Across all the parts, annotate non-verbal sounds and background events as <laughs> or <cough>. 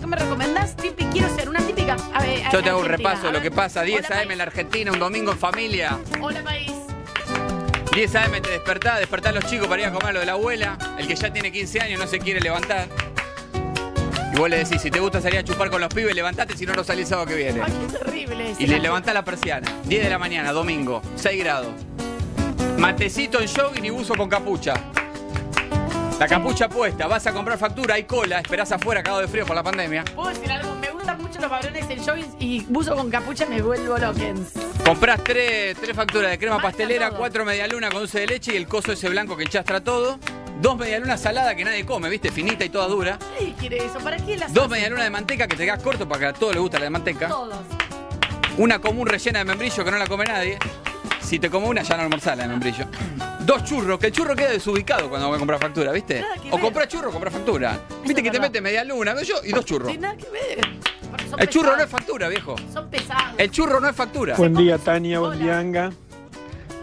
¿qué me recomendás? Tipi, quiero ser una típica. A ver, Yo te hago un repaso de lo que pasa. 10 Hola, AM en la Argentina, un domingo en familia. Hola, país. 10 AM te despertás, despertás a los chicos para ir a comer lo de la abuela. El que ya tiene 15 años no se quiere levantar. Y vos le decís, si te gusta salir a chupar con los pibes, levantate, si no, no salís sábado que viene. Ay, qué terrible. Y le levantás la persiana. 10 de la mañana, domingo, 6 grados. Matecito en jogging y buzo con capucha. La capucha puesta, vas a comprar factura, hay cola, esperás afuera cagado de frío por la pandemia. ¿Puedo decir algo? Me gustan mucho los varones en jogging y buzo con capucha me vuelvo loquens. Comprás tres, tres facturas de crema pastelera, todo. cuatro medialunas con dulce de leche y el coso ese blanco que enchastra todo. Dos medialunas saladas que nadie come, viste, finita y toda dura. Ay, quiere eso. ¿Para qué las Dos medialunas de manteca que te quedas corto para que a todos les gusta la de manteca. Todos. Una común rellena de membrillo que no la come nadie. Si te como una, ya no almorzás la de membrillo. Dos churros, que el churro queda desubicado cuando voy a comprar factura, ¿viste? Nada que O ver. comprar churro o comprar factura. Viste que te verdad. mete media luna, yo y dos churros. Sin nada que ver. Porque son El churro no es factura, viejo. Son pesados. El churro no es factura. Buen día. Tania, buen día, Anga.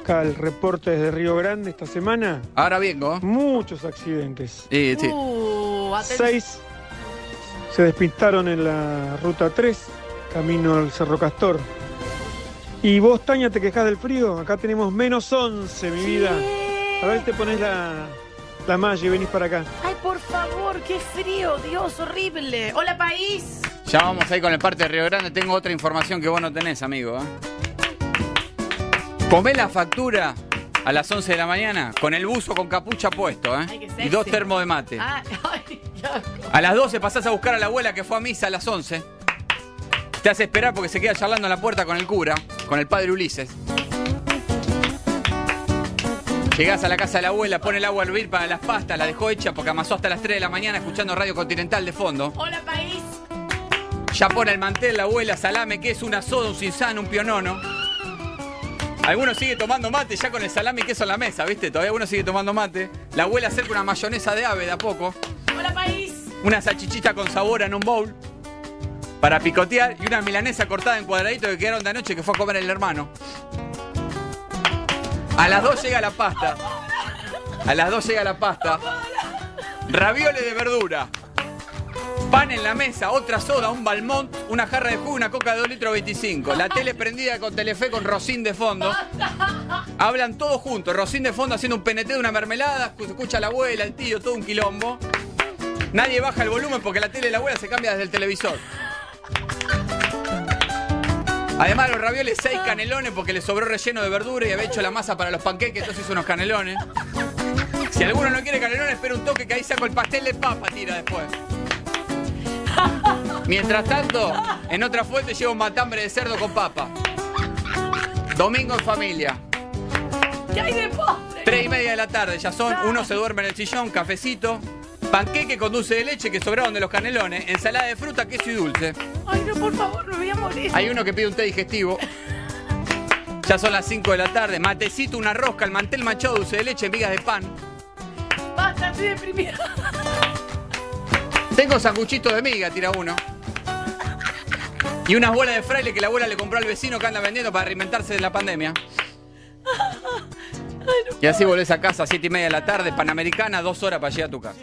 Acá el reporte desde Río Grande esta semana. Ahora vengo. Muchos accidentes. Sí, sí. Uh, aten- Seis se despistaron en la ruta 3, camino al Cerro Castor. Y vos, Tania, te quejas del frío. Acá tenemos menos 11, mi vida. A ver si te pones la, la malla y venís para acá. Ay, por favor, qué frío, Dios, horrible. Hola, país. Ya vamos ahí con el parte de Río Grande. Tengo otra información que vos no tenés, amigo. ¿eh? Comé la factura a las 11 de la mañana con el buzo con capucha puesto, ¿eh? Ay, qué Y dos termos de mate. Ah, <laughs> ay. A las 12 pasás a buscar a la abuela que fue a misa a las 11. Te hace esperar porque se queda charlando en la puerta con el cura, con el padre Ulises. Llegás a la casa de la abuela, pone el agua a hervir para las pastas, la dejó hecha porque amasó hasta las 3 de la mañana escuchando Radio Continental de fondo. Hola, país. Ya pone el mantel la abuela, salame, queso, una soda, un cinzano, un pionono. Algunos sigue tomando mate ya con el salame y queso en la mesa, ¿viste? Todavía uno sigue tomando mate. La abuela acerca una mayonesa de ave de a poco. Hola, país. Una salchichita con sabor en un bowl para picotear y una milanesa cortada en cuadraditos que quedaron de anoche que fue a comer el hermano. A las 2 llega la pasta. A las 2 llega la pasta. Ravioles de verdura. Pan en la mesa, otra soda, un balmont, una jarra de jugo, una coca de 2 litros 25. La tele prendida con Telefe con Rosín de fondo. Hablan todos juntos. Rosín de fondo haciendo un PNT de una mermelada. Escucha la abuela, el tío, todo un quilombo. Nadie baja el volumen porque la tele de la abuela se cambia desde el televisor. Además, los ravioles, seis canelones porque le sobró relleno de verdura y había hecho la masa para los panqueques, entonces hizo unos canelones. Si alguno no quiere canelones, espera un toque que ahí saco el pastel de papa, tira después. Mientras tanto, en otra fuente lleva un matambre de cerdo con papa. Domingo en familia. ¿Qué hay de postre? Tres y media de la tarde ya son. Uno se duerme en el sillón, cafecito. Panqueque con dulce de leche que sobraron de los canelones. Ensalada de fruta, queso y dulce. Ay, no, por favor, me voy a morir. Hay uno que pide un té digestivo. Ya son las 5 de la tarde. Matecito, una rosca, el mantel manchado, dulce de leche, migas de pan. Basta, estoy deprimida. Tengo sanguchito de miga, tira uno. Y unas bolas de fraile que la abuela le compró al vecino que anda vendiendo para reinventarse de la pandemia. Y así volvés a casa a 7 y media de la tarde, Panamericana, dos horas para llegar a tu casa.